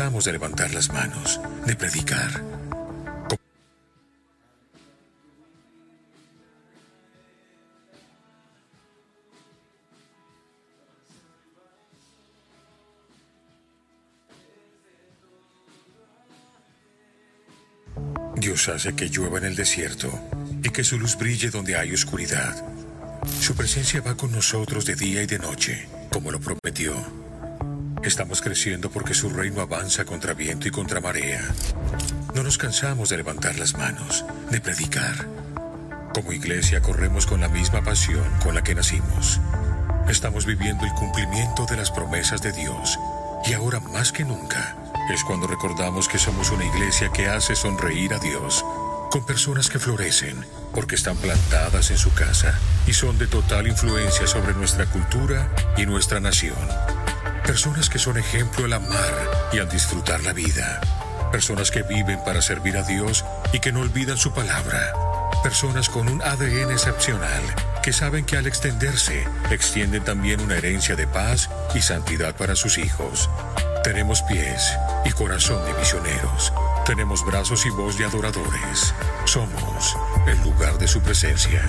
de levantar las manos, de predicar. Dios hace que llueva en el desierto y que su luz brille donde hay oscuridad. Su presencia va con nosotros de día y de noche, como lo prometió. Estamos creciendo porque su reino avanza contra viento y contra marea. No nos cansamos de levantar las manos, de predicar. Como iglesia corremos con la misma pasión con la que nacimos. Estamos viviendo el cumplimiento de las promesas de Dios y ahora más que nunca es cuando recordamos que somos una iglesia que hace sonreír a Dios con personas que florecen porque están plantadas en su casa y son de total influencia sobre nuestra cultura y nuestra nación. Personas que son ejemplo al amar y al disfrutar la vida. Personas que viven para servir a Dios y que no olvidan su palabra. Personas con un ADN excepcional que saben que al extenderse extienden también una herencia de paz y santidad para sus hijos. Tenemos pies y corazón de misioneros. Tenemos brazos y voz de adoradores. Somos el lugar de su presencia.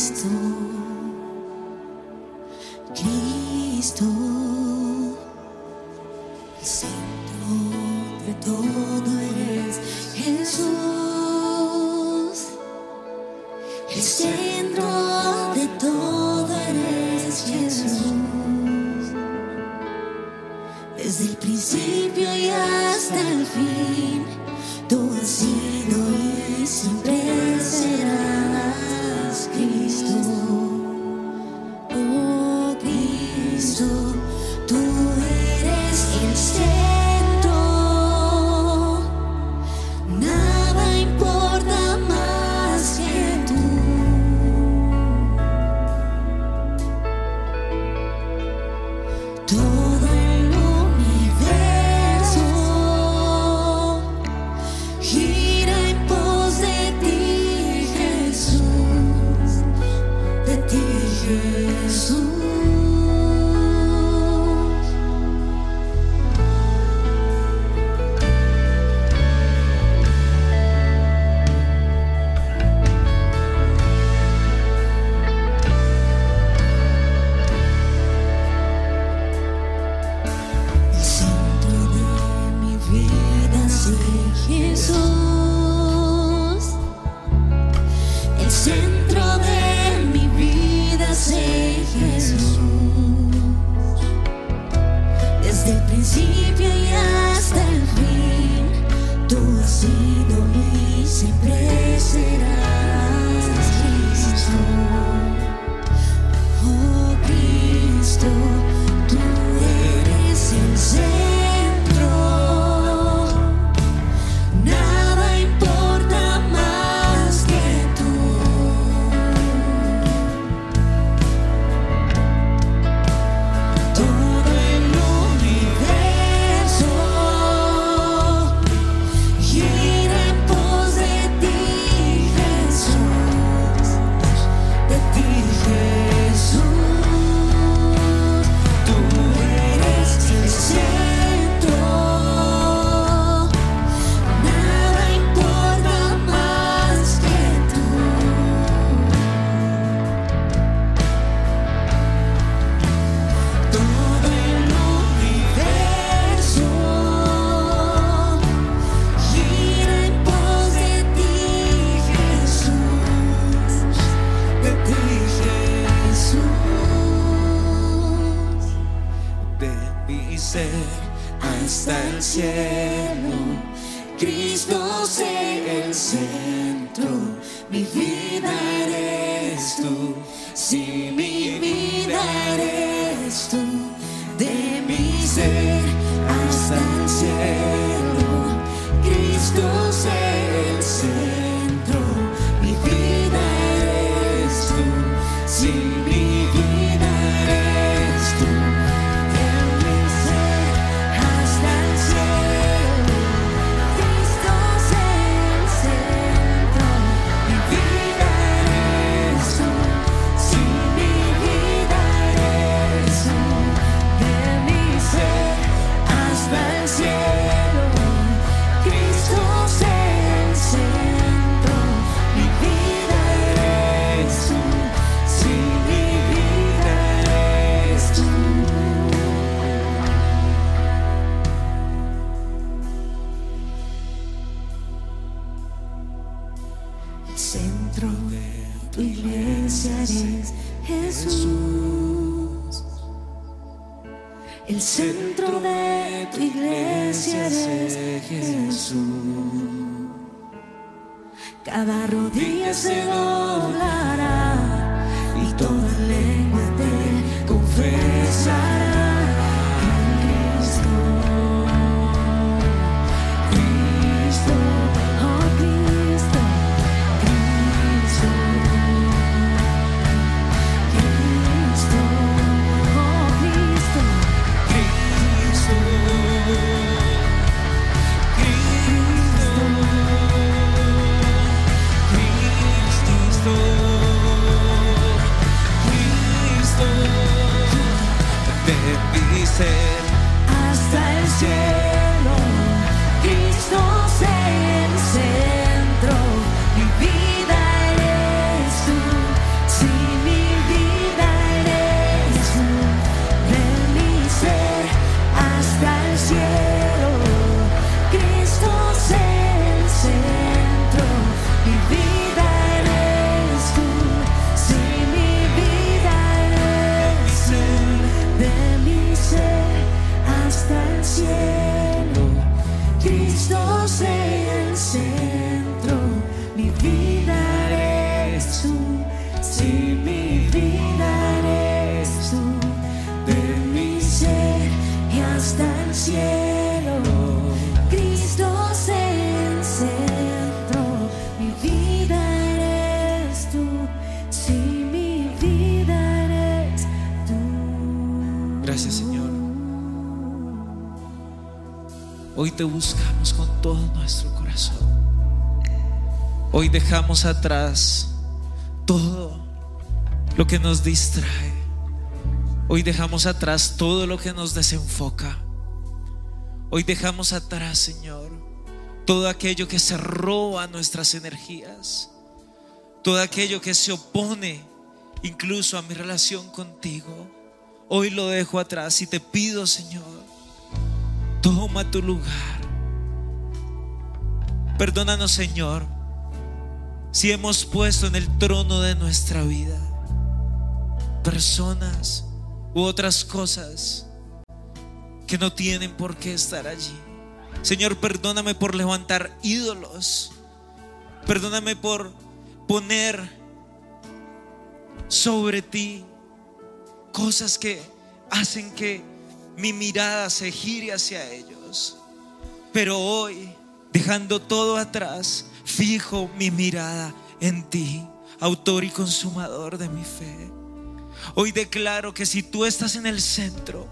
Storm. Te buscamos con todo nuestro corazón. Hoy dejamos atrás todo lo que nos distrae. Hoy dejamos atrás todo lo que nos desenfoca. Hoy dejamos atrás, Señor, todo aquello que se roba nuestras energías. Todo aquello que se opone incluso a mi relación contigo. Hoy lo dejo atrás y te pido, Señor, toma tu lugar. Perdónanos, Señor, si hemos puesto en el trono de nuestra vida personas u otras cosas que no tienen por qué estar allí. Señor, perdóname por levantar ídolos. Perdóname por poner sobre ti cosas que hacen que mi mirada se gire hacia ellos. Pero hoy, dejando todo atrás, fijo mi mirada en ti, autor y consumador de mi fe. Hoy declaro que si tú estás en el centro,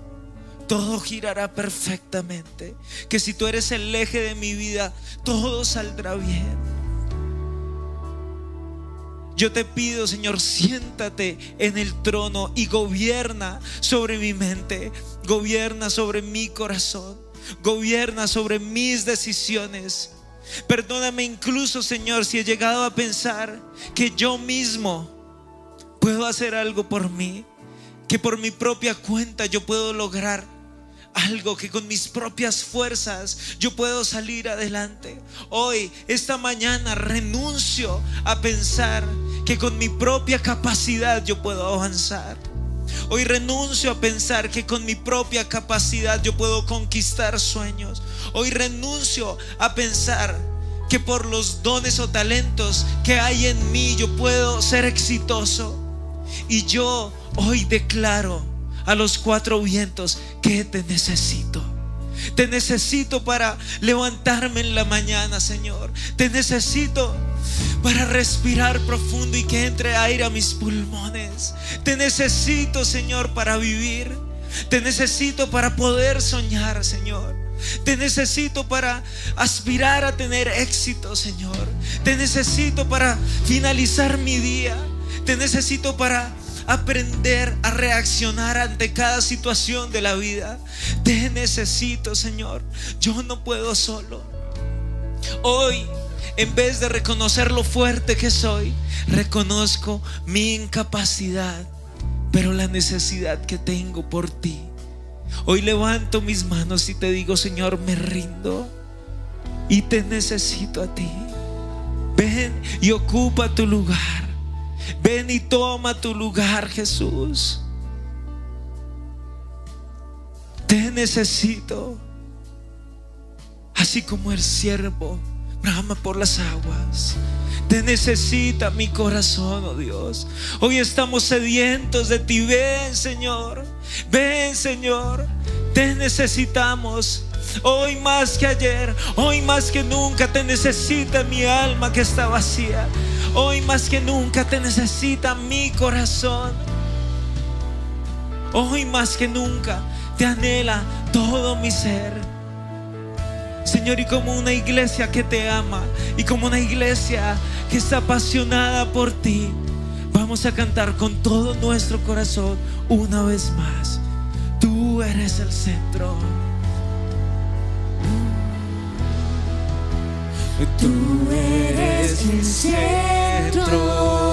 todo girará perfectamente. Que si tú eres el eje de mi vida, todo saldrá bien. Yo te pido, Señor, siéntate en el trono y gobierna sobre mi mente, gobierna sobre mi corazón, gobierna sobre mis decisiones. Perdóname incluso, Señor, si he llegado a pensar que yo mismo puedo hacer algo por mí, que por mi propia cuenta yo puedo lograr algo que con mis propias fuerzas yo puedo salir adelante. Hoy, esta mañana, renuncio a pensar que con mi propia capacidad yo puedo avanzar. Hoy renuncio a pensar que con mi propia capacidad yo puedo conquistar sueños. Hoy renuncio a pensar que por los dones o talentos que hay en mí yo puedo ser exitoso. Y yo hoy declaro a los cuatro vientos que te necesito. Te necesito para levantarme en la mañana, Señor. Te necesito para respirar profundo y que entre aire a mis pulmones. Te necesito, Señor, para vivir. Te necesito para poder soñar, Señor. Te necesito para aspirar a tener éxito, Señor. Te necesito para finalizar mi día. Te necesito para aprender a reaccionar ante cada situación de la vida. Te necesito, Señor. Yo no puedo solo. Hoy, en vez de reconocer lo fuerte que soy, reconozco mi incapacidad, pero la necesidad que tengo por ti. Hoy levanto mis manos y te digo, Señor, me rindo y te necesito a ti. Ven y ocupa tu lugar. Ven y toma tu lugar, Jesús. Te necesito. Así como el siervo brama por las aguas. Te necesita mi corazón, oh Dios. Hoy estamos sedientos de ti. Ven, Señor. Ven, Señor. Te necesitamos. Hoy más que ayer, hoy más que nunca te necesita mi alma que está vacía. Hoy más que nunca te necesita mi corazón. Hoy más que nunca te anhela todo mi ser. Señor, y como una iglesia que te ama y como una iglesia que está apasionada por ti, vamos a cantar con todo nuestro corazón una vez más. Tú eres el centro. Tú eres el centro.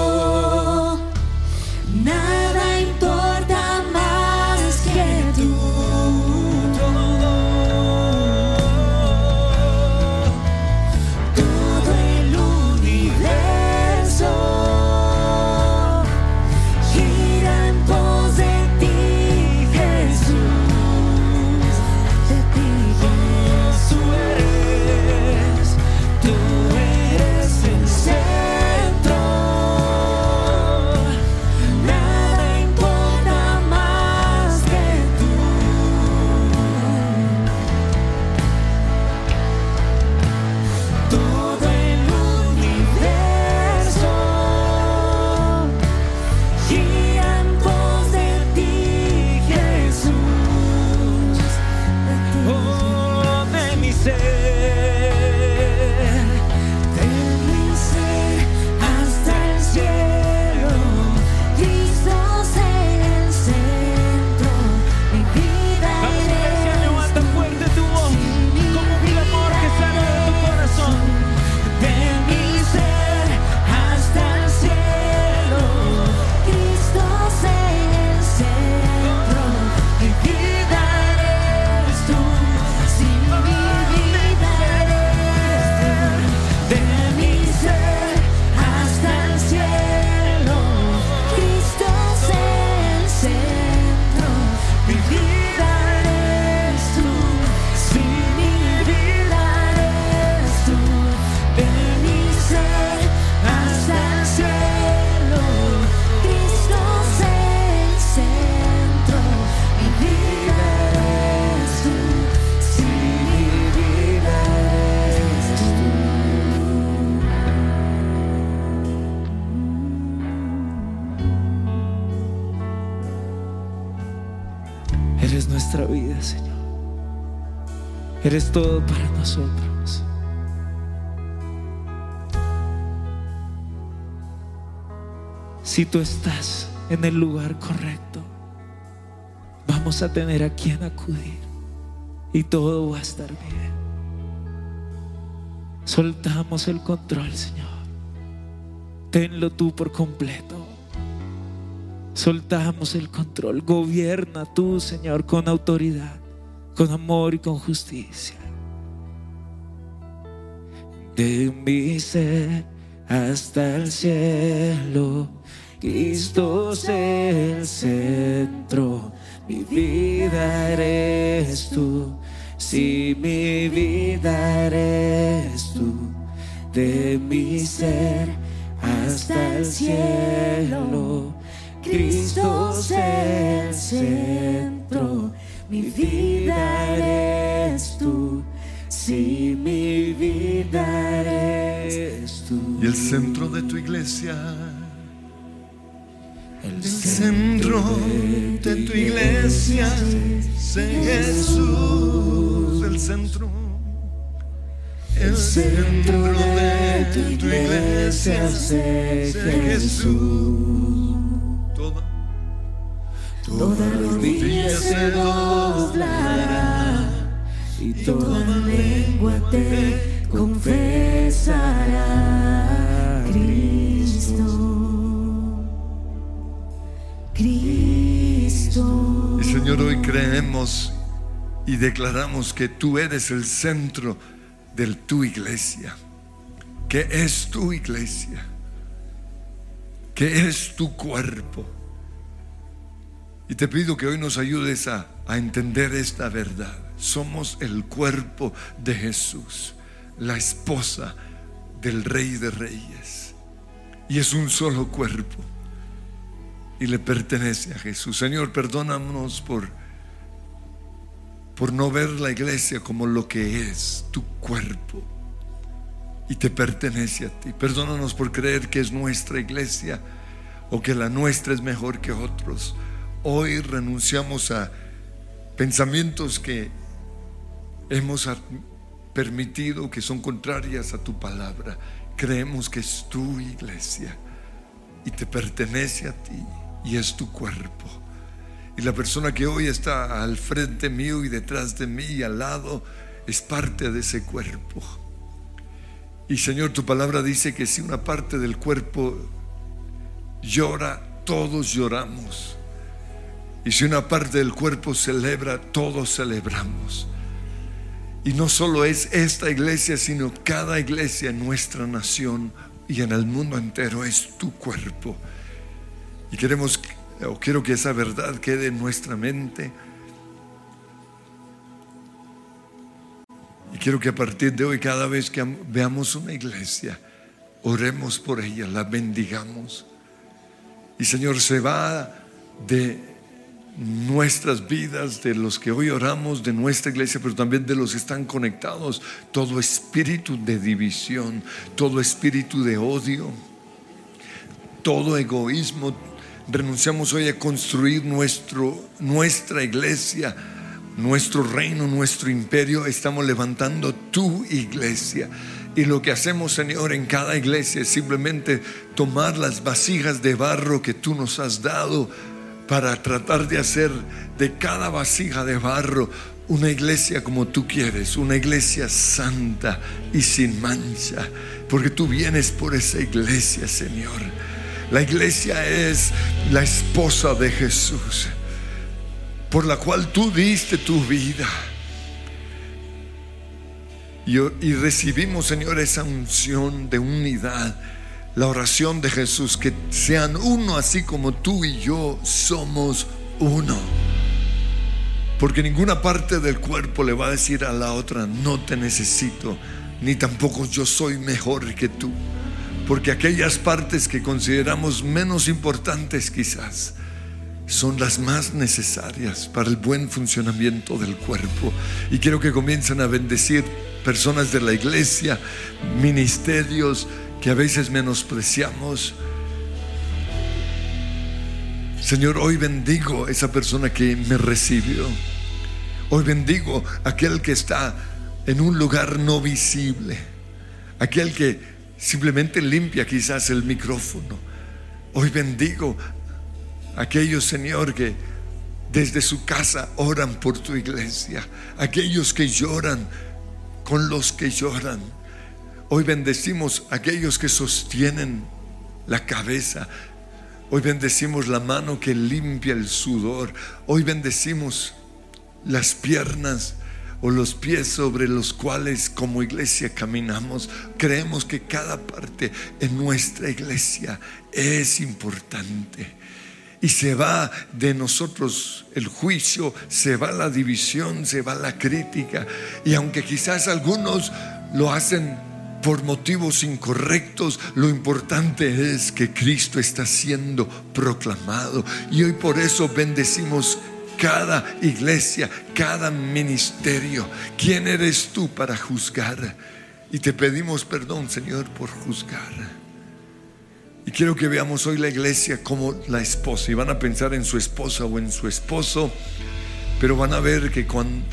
Si tú estás en el lugar correcto, vamos a tener a quien acudir y todo va a estar bien. Soltamos el control, Señor. Tenlo tú por completo. Soltamos el control. Gobierna tú, Señor, con autoridad, con amor y con justicia. De mi ser hasta el cielo, Cristo es el centro. mi vida eres tú. Si mi vida eres tú, de mi ser hasta el cielo. Cristo es el centro, mi vida eres tú. Si mi vida eres tú. Y el centro de tu iglesia. El centro de tu iglesia es Jesús. El centro. El centro de tu iglesia es Jesús. Toda, Toda rodilla se doblará y toda lengua te confesará. Cristo, Y Señor, hoy creemos y declaramos que tú eres el centro de tu iglesia, que es tu iglesia, que es tu cuerpo. Y te pido que hoy nos ayudes a, a entender esta verdad. Somos el cuerpo de Jesús, la esposa del Rey de Reyes. Y es un solo cuerpo. Y le pertenece a Jesús. Señor, perdónanos por, por no ver la iglesia como lo que es, tu cuerpo. Y te pertenece a ti. Perdónanos por creer que es nuestra iglesia o que la nuestra es mejor que otros. Hoy renunciamos a pensamientos que hemos permitido que son contrarias a tu palabra. Creemos que es tu iglesia y te pertenece a ti y es tu cuerpo. Y la persona que hoy está al frente mío y detrás de mí y al lado es parte de ese cuerpo. Y Señor, tu palabra dice que si una parte del cuerpo llora, todos lloramos. Y si una parte del cuerpo celebra, todos celebramos. Y no solo es esta iglesia, sino cada iglesia en nuestra nación y en el mundo entero es tu cuerpo. Y queremos, o quiero que esa verdad quede en nuestra mente. Y quiero que a partir de hoy, cada vez que am- veamos una iglesia, oremos por ella, la bendigamos. Y Señor, se va de nuestras vidas, de los que hoy oramos, de nuestra iglesia, pero también de los que están conectados, todo espíritu de división, todo espíritu de odio, todo egoísmo. Renunciamos hoy a construir nuestro, nuestra iglesia, nuestro reino, nuestro imperio. Estamos levantando tu iglesia. Y lo que hacemos, Señor, en cada iglesia es simplemente tomar las vasijas de barro que tú nos has dado para tratar de hacer de cada vasija de barro una iglesia como tú quieres, una iglesia santa y sin mancha, porque tú vienes por esa iglesia, Señor. La iglesia es la esposa de Jesús, por la cual tú diste tu vida. Y, recibimos, Señor, esa unción de unidad la oración de Jesús, que sean uno así como tú y yo somos uno. Porque ninguna parte del cuerpo le va a decir a la otra, no te necesito, ni tampoco yo soy mejor que tú. Porque aquellas partes que consideramos menos importantes quizás, son las más necesarias para el buen funcionamiento del cuerpo. Y quiero que comiencen a bendecir personas de la iglesia, ministerios, que a veces menospreciamos. Señor, hoy bendigo a esa persona que me recibió. Hoy bendigo a aquel que está en un lugar no visible. Aquel que simplemente limpia quizás el micrófono. Hoy bendigo a aquellos, Señor, que desde su casa oran por tu iglesia. Aquellos que lloran con los que lloran. Hoy bendecimos a aquellos que sostienen la cabeza. Hoy bendecimos la mano que limpia el sudor. Hoy bendecimos las piernas o los pies sobre los cuales como iglesia caminamos. Creemos que cada parte en nuestra iglesia es importante. Y se va de nosotros el juicio, se va la división, se va la crítica. Y aunque quizás algunos lo hacen por motivos incorrectos, lo importante es que Cristo está siendo proclamado. Y hoy por eso bendecimos cada iglesia, cada ministerio. ¿Quién eres tú para juzgar? Y te pedimos perdón, Señor, por juzgar. Y quiero que veamos hoy la iglesia como la esposa. Y van a pensar en su esposa o en su esposo. Pero van a ver que cuando,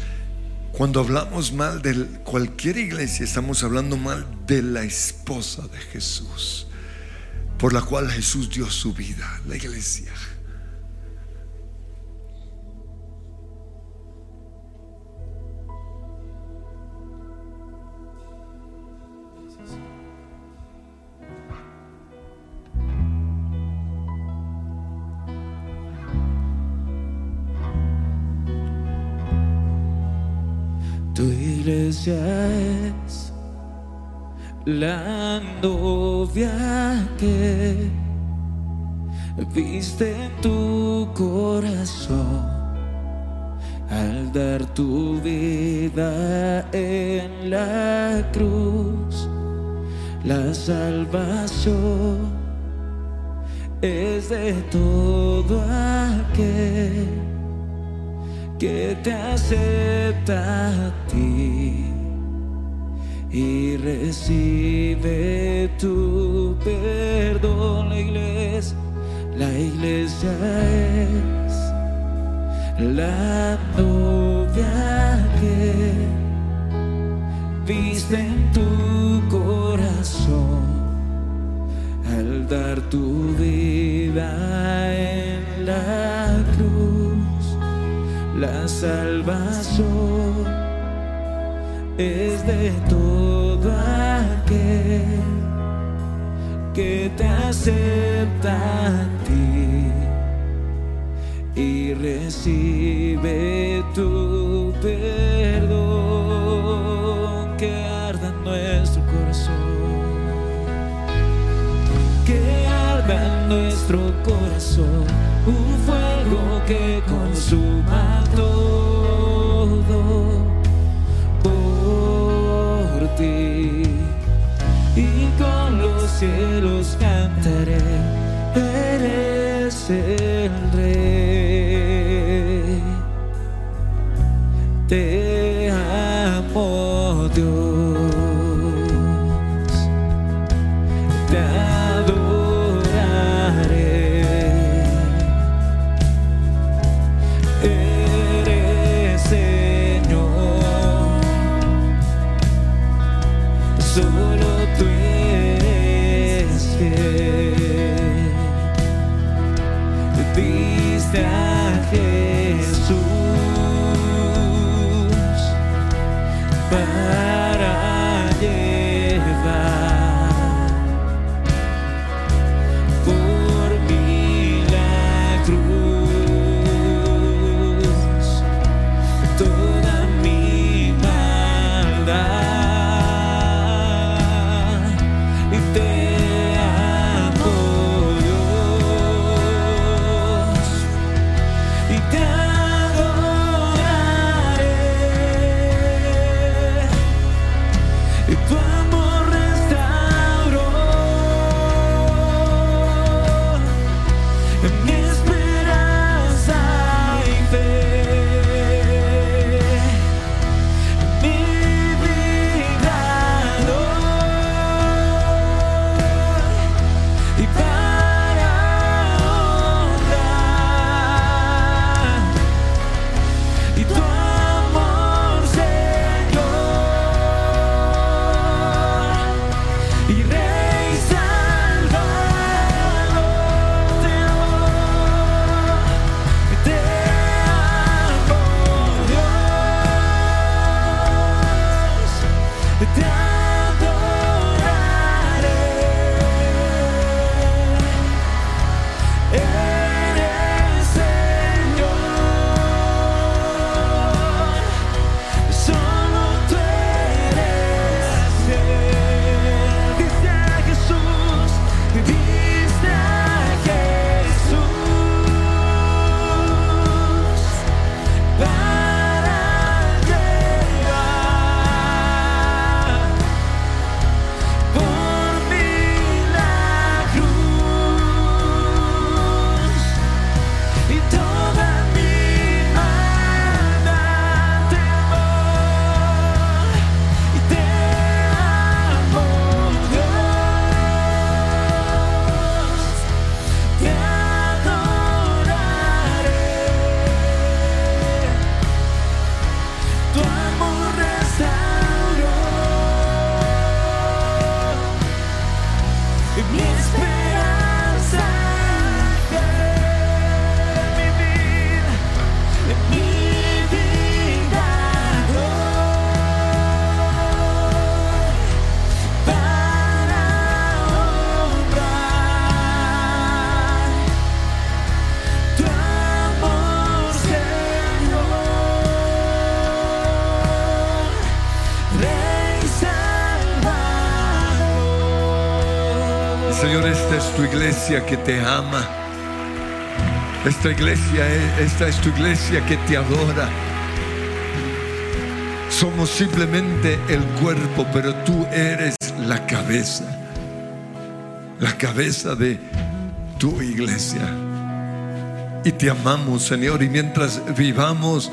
cuando hablamos mal de cualquier iglesia, estamos hablando mal de la esposa de Jesús. Por la cual Jesús dio su vida, la iglesia. Tu iglesia es la novia que viste en tu corazón al dar tu vida en la cruz. La salvación es de todo aquel que te acepta a ti y recibe tu perdón. La iglesia, la iglesia es la novia que viste en tu corazón al dar tu vida La salvación es de todo aquel que te acepta a ti y recibe tu perdón que arda nuestro corazón. Que arda nuestro corazón un fuego que consuma todo por ti. Y con los cielos cantaré que te ama. Esta iglesia, esta es tu iglesia que te adora. Somos simplemente el cuerpo, pero tú eres la cabeza. La cabeza de tu iglesia. Y te amamos, Señor. Y mientras vivamos,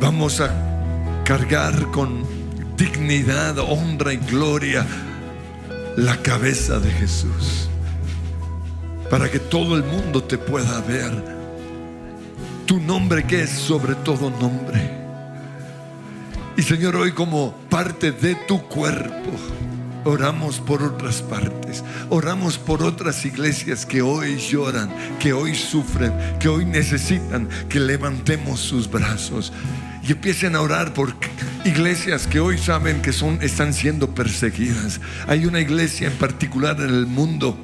vamos a cargar con dignidad, honra y gloria la cabeza de Jesús. Para que todo el mundo te pueda ver. Tu nombre que es sobre todo nombre. Y Señor, hoy como parte de tu cuerpo, oramos por otras partes, oramos por otras iglesias que hoy lloran, que hoy sufren, que hoy necesitan que levantemos sus brazos y empiecen a orar por iglesias que hoy saben que son, están siendo perseguidas. Hay una iglesia en particular en el mundo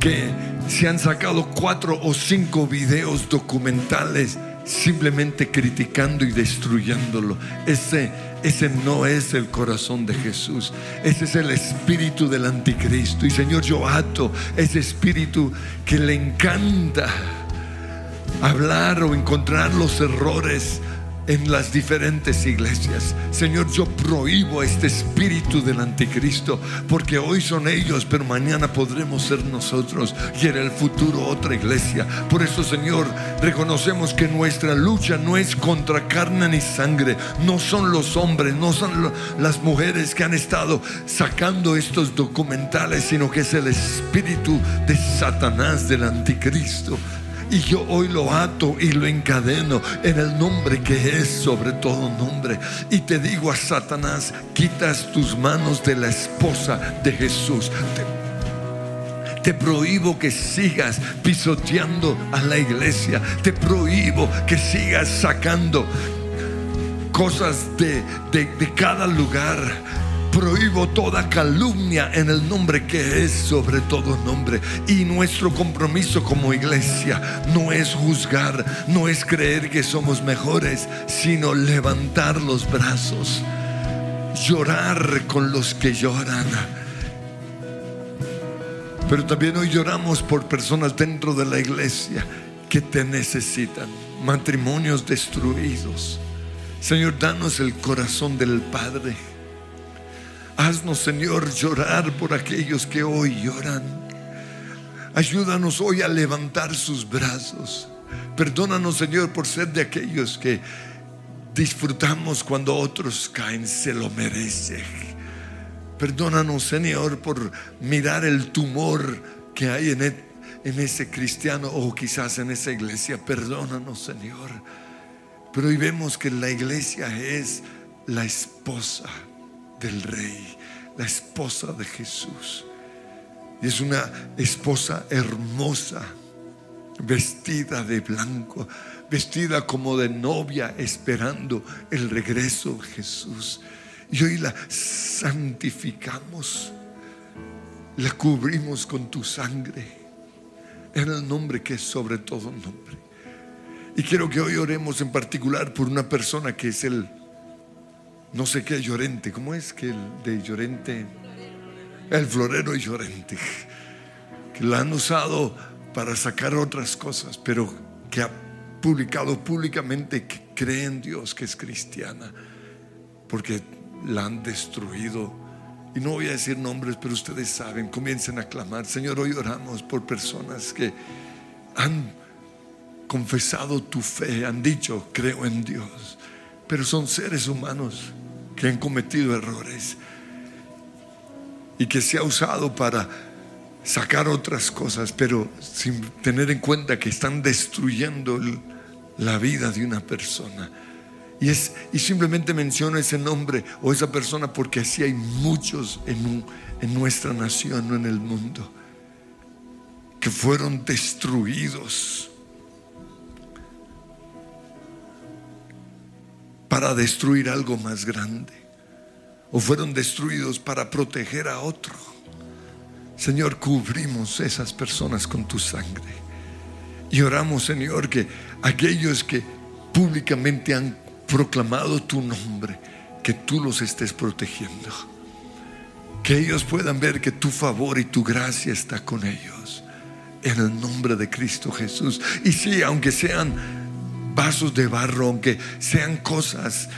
que se han sacado cuatro o cinco videos documentales simplemente criticando y destruyéndolo. Ese, ese no es el corazón de Jesús. Ese es el espíritu del anticristo. Y Señor, yo ato ese espíritu que le encanta hablar o encontrar los errores en las diferentes iglesias. Señor, yo prohíbo este espíritu del anticristo, porque hoy son ellos, pero mañana podremos ser nosotros y en el futuro otra iglesia. Por eso, Señor, reconocemos que nuestra lucha no es contra carne ni sangre, no son los hombres, no son las mujeres que han estado sacando estos documentales, sino que es el espíritu de Satanás, del anticristo y yo hoy lo ato y lo encadeno en el nombre que es sobre todo nombre. Y te digo a Satanás, quitas tus manos de la esposa de Jesús. Te, prohíbo que sigas pisoteando a la iglesia. Te prohíbo que sigas sacando cosas de, de, de cada lugar Prohíbo toda calumnia en el nombre que es sobre todo nombre. Y nuestro compromiso como iglesia no es juzgar, no es creer que somos mejores, sino levantar los brazos, llorar con los que lloran. Pero también hoy lloramos por personas dentro de la iglesia que te necesitan, matrimonios destruidos. Señor, danos el corazón del Padre Haznos, Señor, llorar por aquellos que hoy lloran. Ayúdanos hoy a levantar sus brazos. Perdónanos, Señor, por ser de aquellos que disfrutamos cuando otros caen, se lo merecen. Perdónanos, Señor, por mirar el tumor que hay en, e, en ese cristiano o quizás en esa iglesia. Perdónanos, Señor. Pero hoy vemos que la iglesia es la esposa del rey, la esposa de Jesús. Y es una esposa hermosa, vestida de blanco, vestida como de novia, esperando el regreso de Jesús. Y hoy la santificamos, la cubrimos con tu sangre, en el nombre que es sobre todo nombre. Y quiero que hoy oremos en particular por una persona que es el no sé qué Llorente, ¿cómo es que el de Llorente? El florero Llorente, que la han usado para sacar otras cosas, pero que ha publicado públicamente que cree en Dios, que es cristiana, porque la han destruido. Y no voy a decir nombres, pero ustedes saben, comiencen a clamar. Señor, hoy oramos por personas que han confesado tu fe, han dicho, creo en Dios, pero son seres humanos que han cometido errores y que se ha usado para sacar otras cosas, pero sin tener en cuenta que están destruyendo la vida de una persona. Y, es, y simplemente menciono ese nombre o esa persona porque así hay muchos en, en nuestra nación o en el mundo que fueron destruidos para destruir algo más grande o fueron destruidos para proteger a otro. Señor, cubrimos esas personas con tu sangre. Y oramos, Señor, que aquellos que públicamente han proclamado tu nombre, que tú los estés protegiendo. Que ellos puedan ver que tu favor y tu gracia está con ellos. En el nombre de Cristo Jesús. Y sí, aunque sean vasos de barro, aunque sean cosas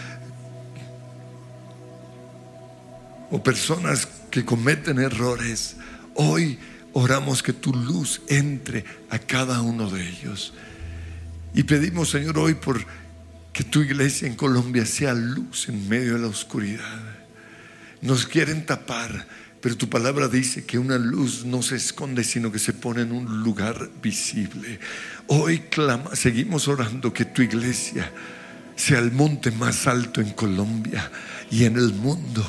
o personas que cometen errores, hoy oramos que tu luz entre a cada uno de ellos. Y pedimos, Señor, hoy por que tu iglesia en Colombia sea luz en medio de la oscuridad. Nos quieren tapar, pero tu palabra dice que una luz no se esconde, sino que se pone en un lugar visible. Hoy clama, seguimos orando que tu iglesia sea el monte más alto en Colombia y en el mundo.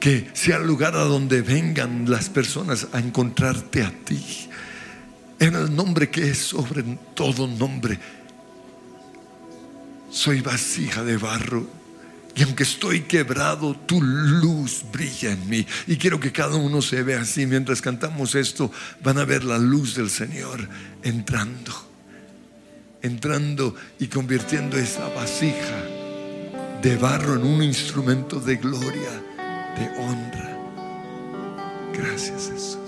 Que sea el lugar a donde vengan las personas a encontrarte a ti. En el nombre que es sobre todo nombre. Soy vasija de barro. Y aunque estoy quebrado, tu luz brilla en mí. Y quiero que cada uno se vea así. Mientras cantamos esto, van a ver la luz del Señor entrando. Entrando y convirtiendo esa vasija de barro en un instrumento de gloria, de honra. Gracias Jesús.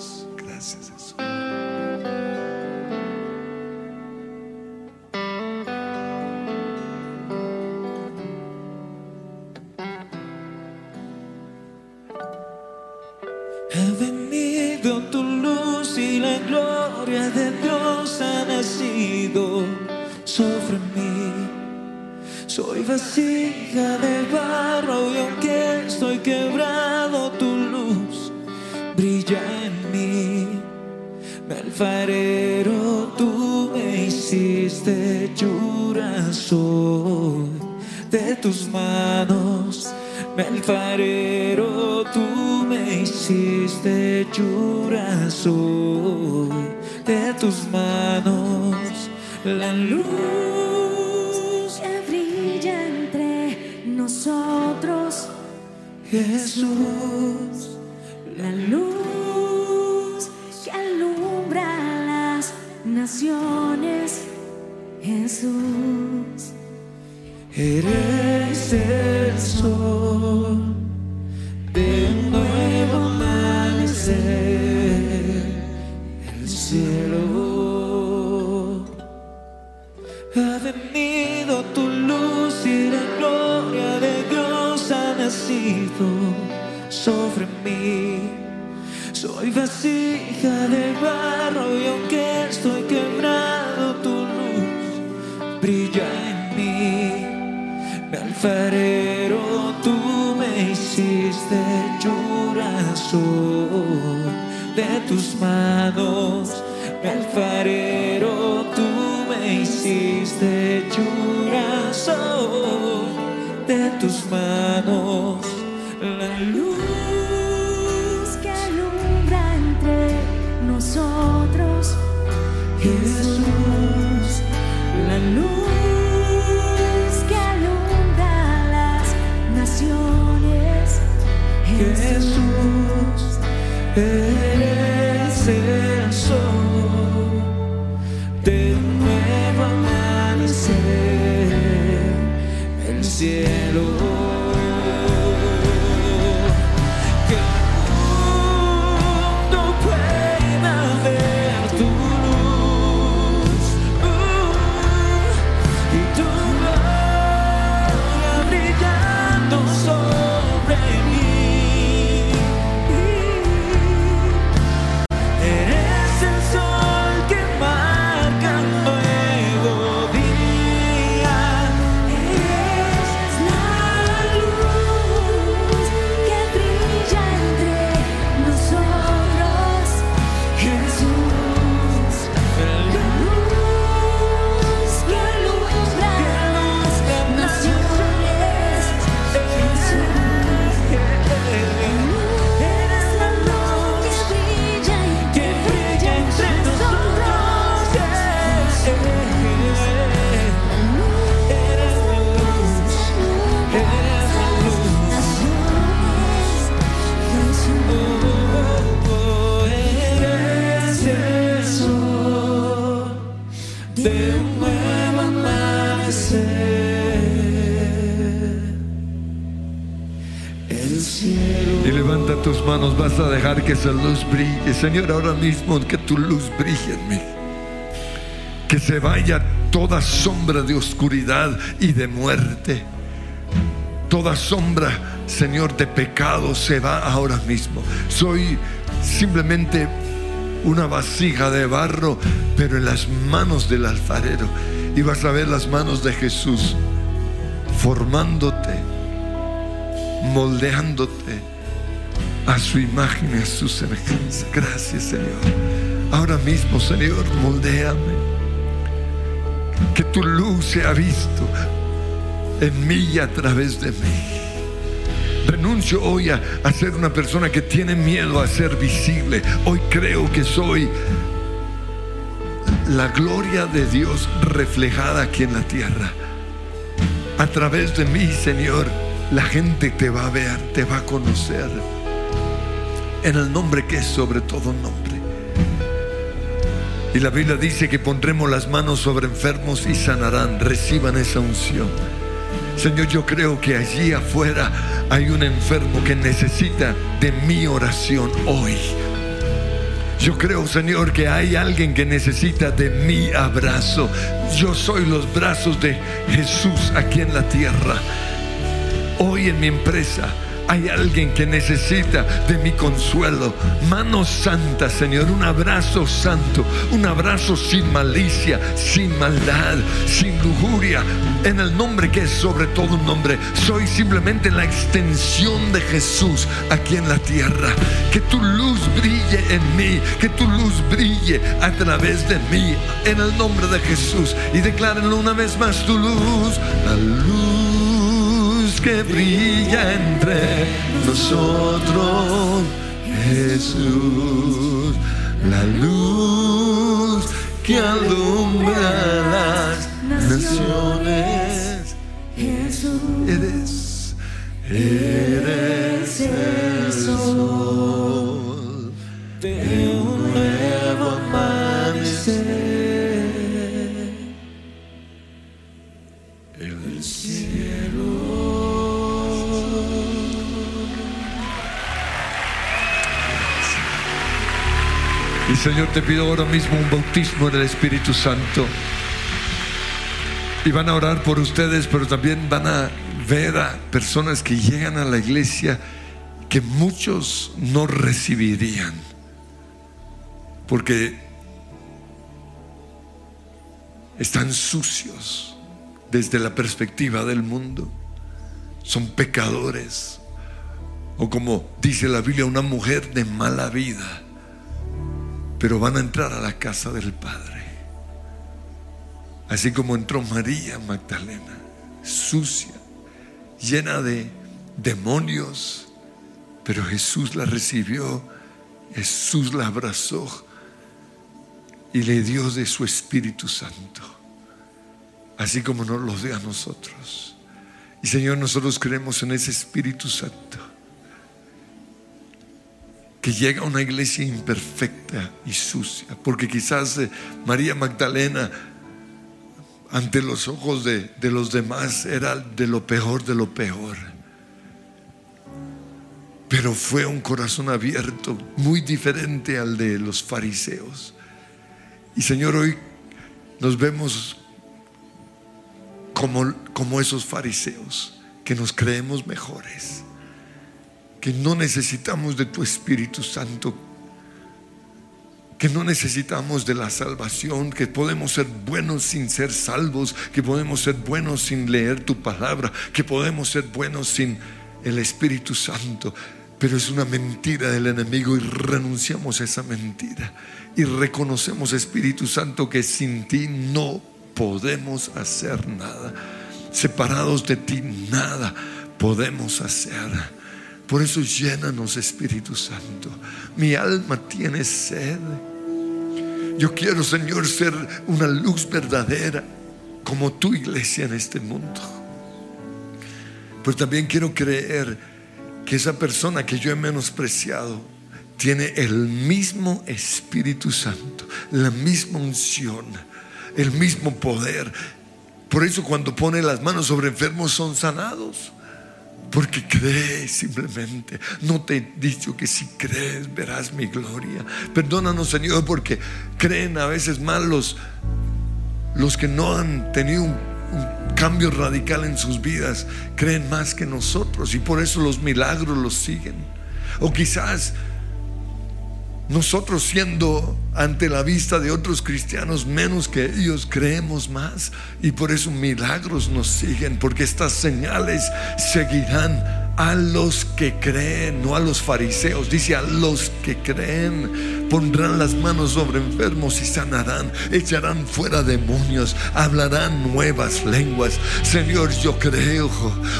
Vasija de barro y aunque estoy quebrado, tu luz brilla en mí. Mi alfarero, tú me hiciste hechura soy de tus manos. Mi alfarero, tú me hiciste hechura soy de tus manos. La luz Jesús, la luz que alumbra las naciones, Jesús. eres el sol vasija de barro y aunque estoy quebrado, tu luz brilla en mí. Mi alfarero, tú me hiciste soy de tus manos. Mi alfarero, tú me hiciste soy de tus manos. La luz Jesús, la luz que alumbra las naciones, Jesús, eres el sol de nuevo amanecer, el cielo. Esa luz brille. Señor, ahora mismo que tu luz brille en mí. Que se vaya toda sombra de oscuridad y de muerte. Toda sombra, Señor, de pecado se va ahora mismo. Soy simplemente una vasija de barro, pero en las manos del alfarero. Y vas a ver las manos de Jesús formándote, moldeándote a su imagen y a su semejanza. Gracias, Señor. Ahora mismo, Señor, moldéame. Que tu luz sea visto en mí y a través de mí. Renuncio hoy a, a, ser una persona que tiene miedo a ser visible. Hoy creo que soy la gloria de Dios reflejada aquí en la tierra. A través de mí, Señor, la gente te va a ver, te va a conocer. En el nombre que es sobre todo nombre. Y la Biblia dice que pondremos las manos sobre enfermos y sanarán. Reciban esa unción. Señor, yo creo que allí afuera hay un enfermo que necesita de mi oración hoy. Yo creo, Señor, que hay alguien que necesita de mi abrazo. Yo soy los brazos de Jesús aquí en la tierra. Hoy en mi empresa hay alguien que necesita de mi consuelo. Mano santa, Señor, un abrazo santo, un abrazo sin malicia, sin maldad, sin lujuria, en el nombre que es sobre todo un nombre. Soy simplemente la extensión de Jesús aquí en la tierra. Que tu luz brille en mí, que tu luz brille a través de mí, en el nombre de Jesús. Y declárenlo una vez más, tu luz, la luz que brilla entre nosotros, Jesús, la luz que alumbra las naciones. Eres, eres el sol de un nuevo amanecer. Señor, te pido ahora mismo un bautismo en el Espíritu Santo. Y van a orar por ustedes, pero también van a ver a personas que llegan a la iglesia que muchos no recibirían. Porque están sucios desde la perspectiva del mundo. Son pecadores. O como dice la Biblia, una mujer de mala vida pero van a entrar a la casa del Padre. Así como entró María Magdalena, sucia, llena de demonios, pero Jesús la recibió, Jesús la abrazó y le dio de su Espíritu Santo, así como nos lo dio a nosotros. Y Señor, nosotros creemos en ese Espíritu Santo que llega a una iglesia imperfecta y sucia, porque quizás eh, María Magdalena ante los ojos de, de, los demás era de lo peor de lo peor. Pero fue un corazón abierto, muy diferente al de los fariseos. Y Señor, hoy nos vemos como, como esos fariseos, que nos creemos mejores que no necesitamos de tu Espíritu Santo, que no necesitamos de la salvación, que podemos ser buenos sin ser salvos, que podemos ser buenos sin leer tu palabra, que podemos ser buenos sin el Espíritu Santo. Pero es una mentira del enemigo y renunciamos a esa mentira y reconocemos, Espíritu Santo, que sin ti no podemos hacer nada. Separados de ti, nada podemos hacer. Por eso llénanos, Espíritu Santo. Mi alma tiene sed. Yo quiero, Señor, ser una luz verdadera como tu iglesia en este mundo. Pero también quiero creer que esa persona que yo he menospreciado tiene el mismo Espíritu Santo, la misma unción, el mismo poder. Por eso cuando pone las manos sobre enfermos son sanados Porque crees simplemente. No te he dicho que si crees verás mi gloria. Perdónanos, Señor, porque creen a veces mal los, que no han tenido un cambio radical en sus vidas. Creen más que nosotros y por eso los milagros los siguen. O quizás nosotros siendo ante la vista de otros cristianos menos que ellos creemos más. Y por eso milagros nos siguen porque estas señales seguirán a los que creen, no a los fariseos, dice a los que creen, pondrán las manos sobre enfermos y sanarán, echarán fuera demonios, hablarán nuevas lenguas. Señor, yo creo,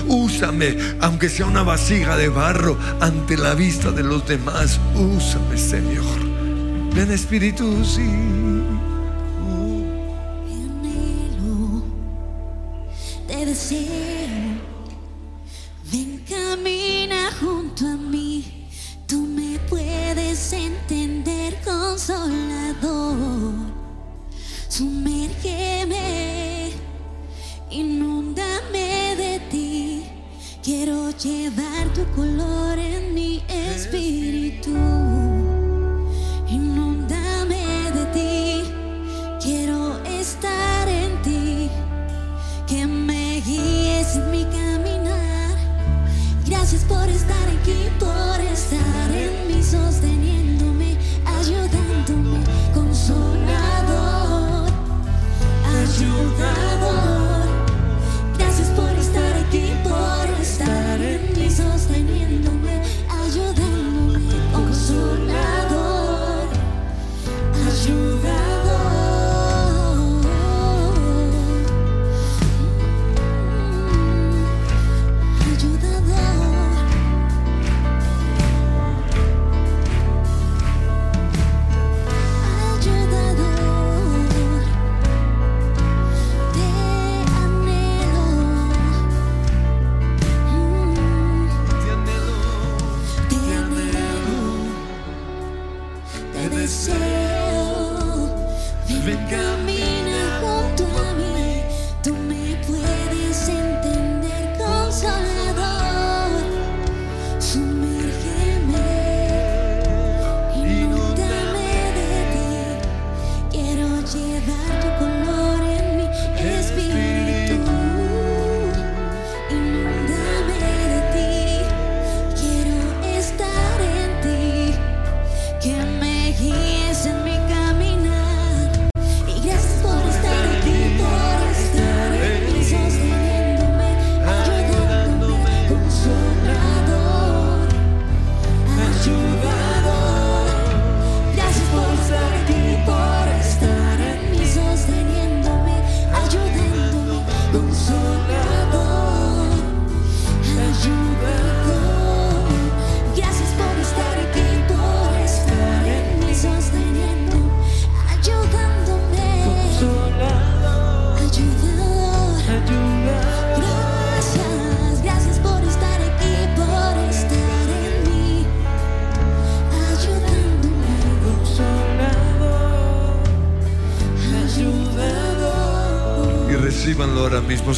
úsame, aunque sea una vasija de barro ante la vista de los demás, úsame, Señor. Ven Espíritu, sí. Llevar tu color en mi espíritu. Inúndame de ti, quiero estar en ti, que me guíes en mi caminar. Gracias por estar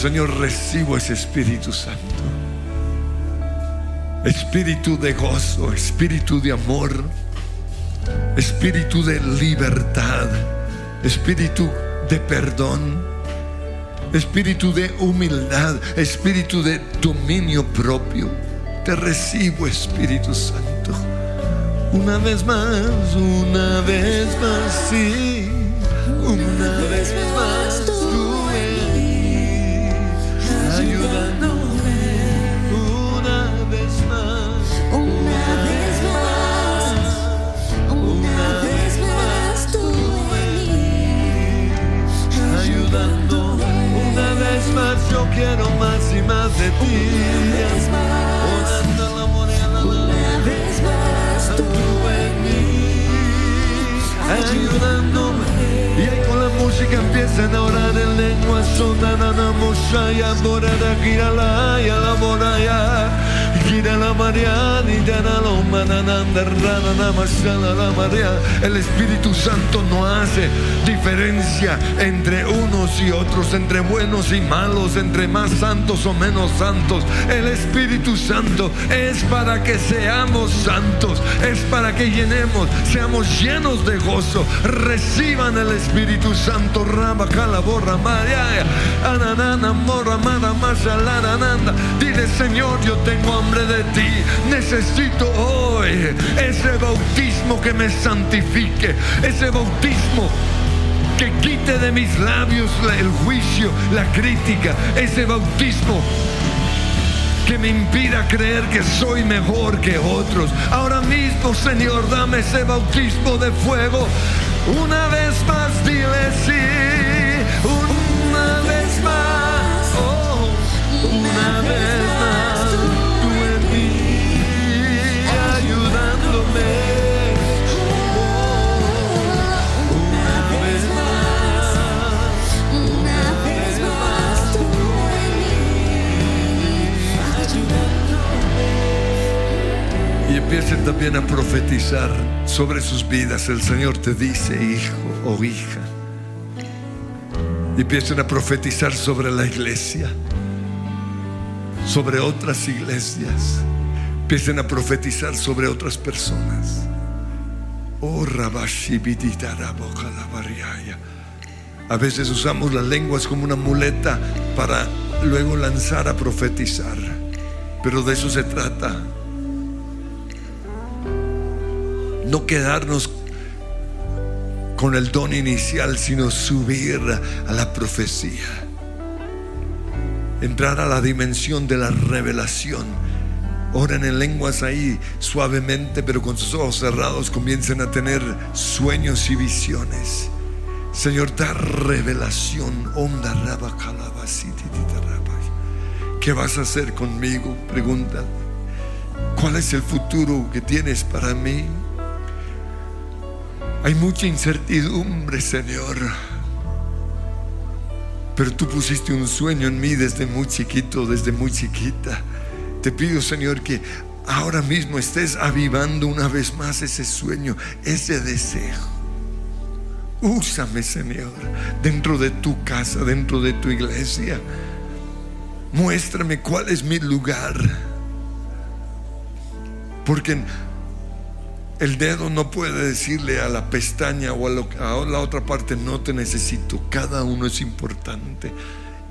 Señor, recibo ese Espíritu Santo. Espíritu de gozo, espíritu de amor, espíritu de libertad, espíritu de perdón, espíritu de humildad, espíritu de dominio propio. Te recibo, Espíritu Santo. Una vez más, una vez más, sí. Una vez más, y de ti. Una vez más, Orando al amor y una vez más tú mí, ayudándome. Y ahí con la música empiezan a orar en lengua sonana, namoshaya, morada, girala, y la Gira la María, ni la María. El Espíritu Santo no hace diferencia entre unos y otros, entre buenos y malos, entre más santos o menos santos. El Espíritu Santo es para que seamos santos, es para que llenemos, seamos llenos de gozo. Reciban el Espíritu Santo, Rama, Calaborra, María, Ananana, Morra. Dile, Señor, yo tengo hambre de ti. Necesito hoy ese bautismo que me santifique, ese bautismo que quite de mis labios la- el juicio, la crítica, ese bautismo que me impida creer que soy mejor que otros. Ahora mismo, Señor, dame ese bautismo de fuego. Una vez más, dile sí. Empiecen también a profetizar sobre sus vidas. El Señor te dice, hijo o hija. Y empiecen a profetizar sobre la iglesia, sobre otras iglesias. Empiecen a profetizar sobre otras personas. Oh. A veces usamos las lenguas como una muleta para luego lanzar a profetizar. Pero de eso se trata. No quedarnos con el don inicial, sino subir a la profecía. Entrar a la dimensión de la revelación. Oren en lenguas ahí suavemente, pero con sus ojos cerrados comiencen a tener sueños y visiones. Señor, da revelación. Onda raba. ¿Qué vas a hacer conmigo? Pregunta. ¿Cuál es el futuro que tienes para mí? Hay mucha incertidumbre, Señor. Pero tú pusiste un sueño en mí desde muy chiquito, desde muy chiquita. Te pido, Señor, que ahora mismo estés avivando una vez más ese sueño, ese deseo. Úsame, Señor, dentro de tu casa, dentro de tu iglesia. Muéstrame cuál es mi lugar. Porque el dedo no puede decirle a la pestaña o a, lo- la otra parte, no te necesito. Cada uno es importante.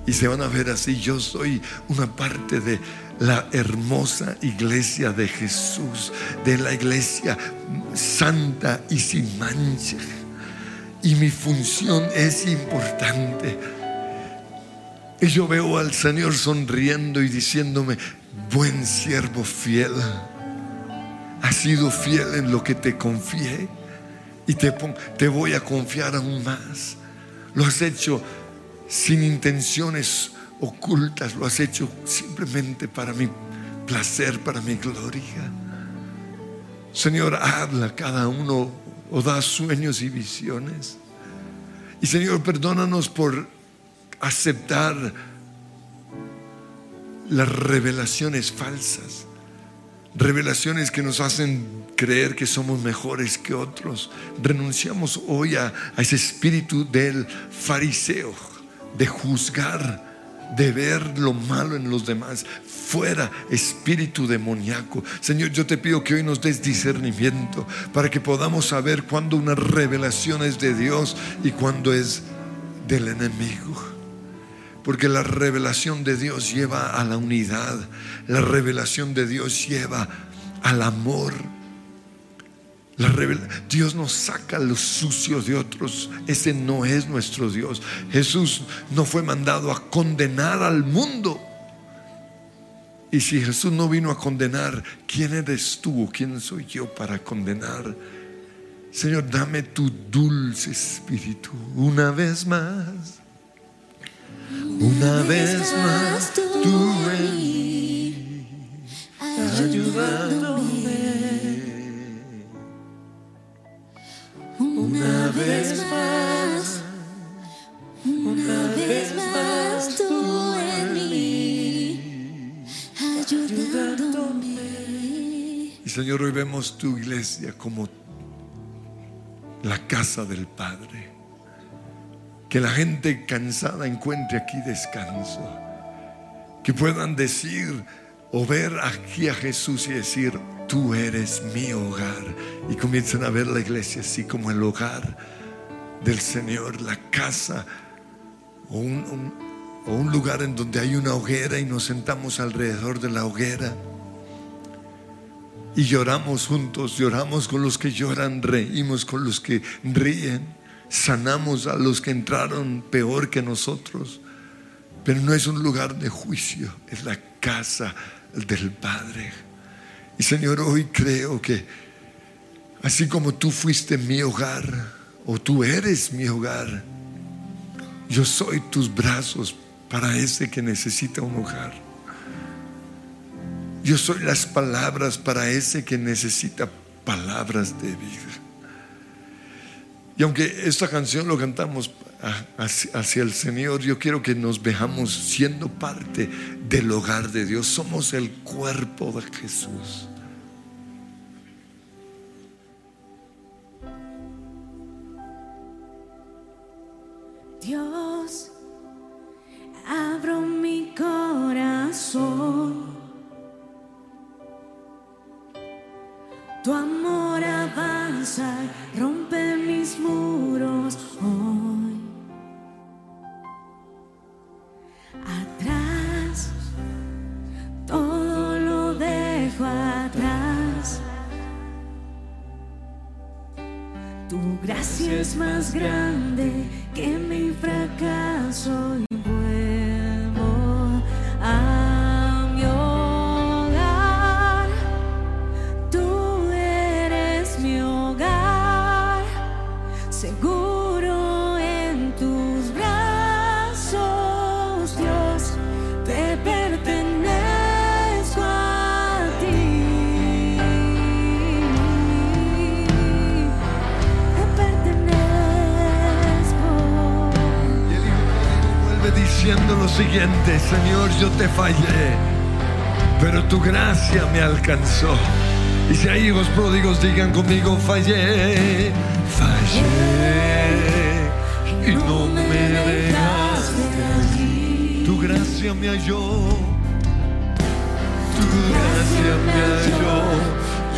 Y se van a ver así, yo soy una parte de la hermosa iglesia de Jesús, de la iglesia santa y sin mancha. Y mi función es importante. Y yo veo al Señor sonriendo y diciéndome, buen siervo fiel, has sido fiel en lo que te confié y te, te voy a confiar aún más. Lo has hecho sin intenciones ocultas, lo has hecho simplemente para mi placer, para mi gloria. Señor, habla cada uno o da sueños y visiones. Y Señor, perdónanos por aceptar las revelaciones falsas, revelaciones que nos hacen creer que somos mejores que otros. Renunciamos hoy a, ese espíritu del fariseo, de juzgar, de ver lo malo en los demás. Fuera espíritu demoníaco. Señor, yo te pido que hoy nos des discernimiento para que podamos saber cuándo una revelación es de Dios y cuándo es del enemigo. Porque la revelación de Dios lleva a la unidad. La revelación de Dios lleva al amor. La Dios nos saca lo sucio de otros. Ese no es nuestro Dios. Jesús no fue mandado a condenar al mundo. Y si Jesús no vino a condenar, ¿quién eres tú quién soy yo para condenar? Señor, dame tu dulce espíritu una vez más. Una vez más, tú en mí, Una vez más, una vez más tú en mí, ayudándome. Señor, hoy vemos tu iglesia como la casa del Padre. Que la gente cansada encuentre aquí descanso. Que puedan decir o ver aquí a Jesús y decir, tú eres mi hogar. Y comiencen a ver la iglesia así como el hogar del Señor, la casa o un, o un lugar en donde hay una hoguera y nos sentamos alrededor de la hoguera y lloramos juntos, lloramos con los que lloran, reímos con los que ríen, sanamos a los que entraron peor que nosotros. Pero no es un lugar de juicio, es la casa del Padre. Y Señor, hoy creo que así como tú fuiste mi hogar, o tú eres mi hogar, yo soy tus brazos para ese que necesita un hogar. Yo soy las palabras para ese que necesita palabras de vida. Y aunque esta canción lo cantamos hacia el Señor, yo quiero que nos veamos siendo parte del hogar de Dios. Somos el cuerpo de Jesús. Dios, abro mi corazón. Tu amor avanza, rompe mis muros hoy. Atrás, todo lo dejo atrás. Tu gracia es más grande que mi fracaso yo te fallé, pero tu gracia me alcanzó. Y si hay hijos pródigos, digan conmigo, fallé, fallé, y no me dejaste. Tu gracia me halló, tu gracia me halló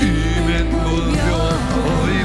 y me envolvió. Hoy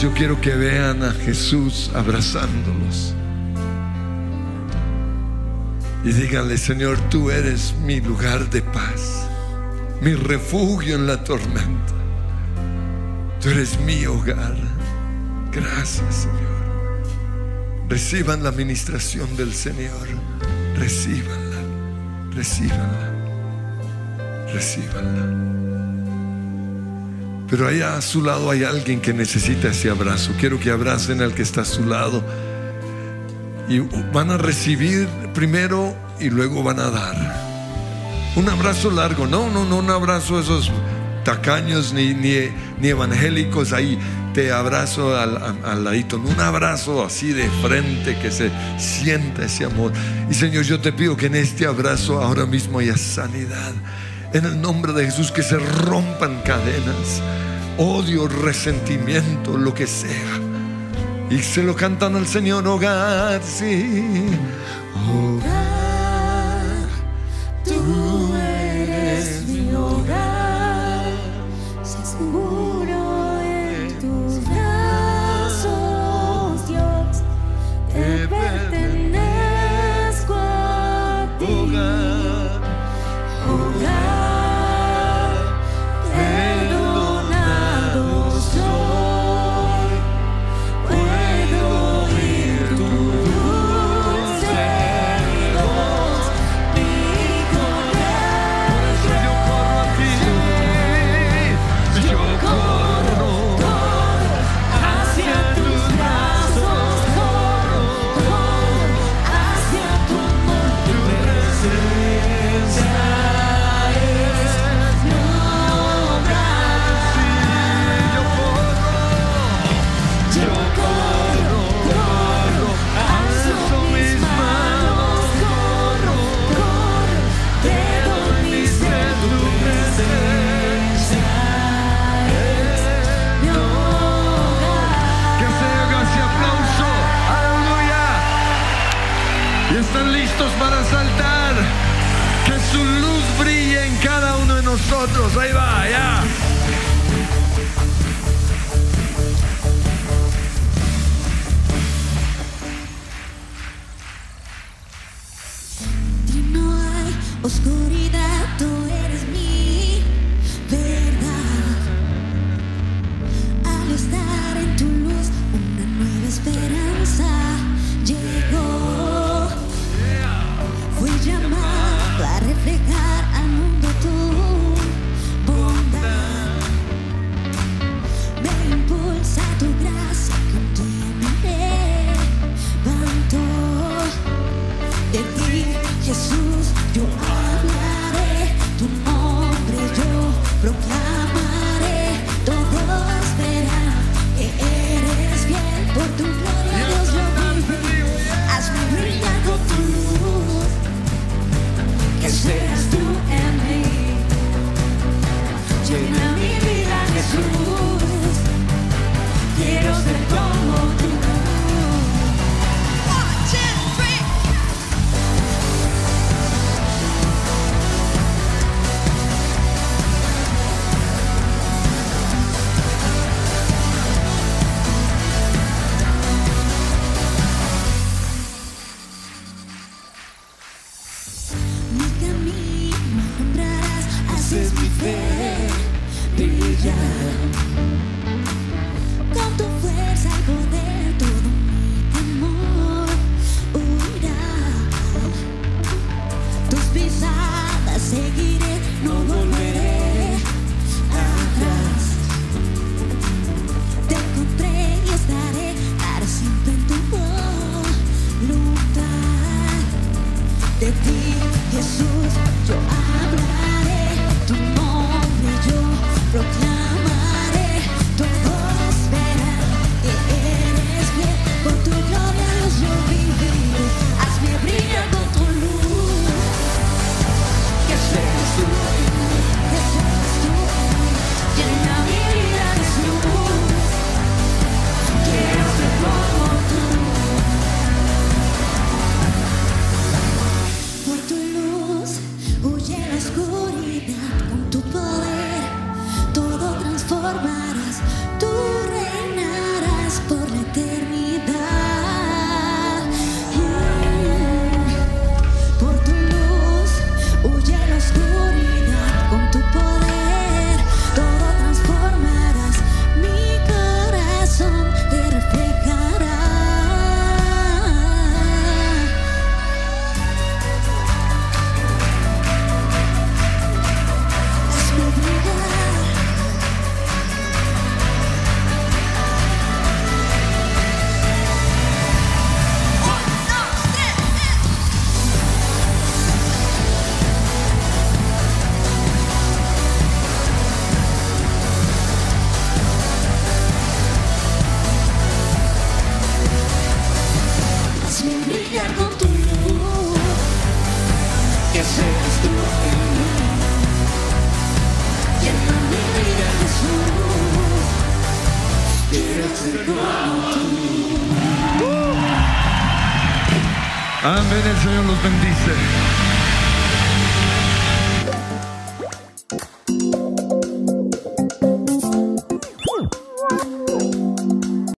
yo quiero que vean a Jesús abrazándolos. Y díganle, Señor, tú eres mi lugar de paz, mi refugio en la tormenta. Tú eres mi hogar. Gracias, Señor. Reciban la administración del Señor. Recíbanla, recíbanla, recíbanla. Pero allá a su lado hay alguien que necesita ese abrazo. Quiero que abracen al que está a su lado. Y van a recibir primero y luego van a dar. Un abrazo largo, no, no, no un abrazo esos tacaños ni, ni, ni evangélicos ahí. Te abrazo al, al, ladito, un abrazo así de frente que se sienta ese amor. Y Señor, yo te pido que en este abrazo ahora mismo haya sanidad. En el nombre de Jesús, que se rompan cadenas, odio, resentimiento, lo que sea. Y se lo cantan al Señor, hogar, sí.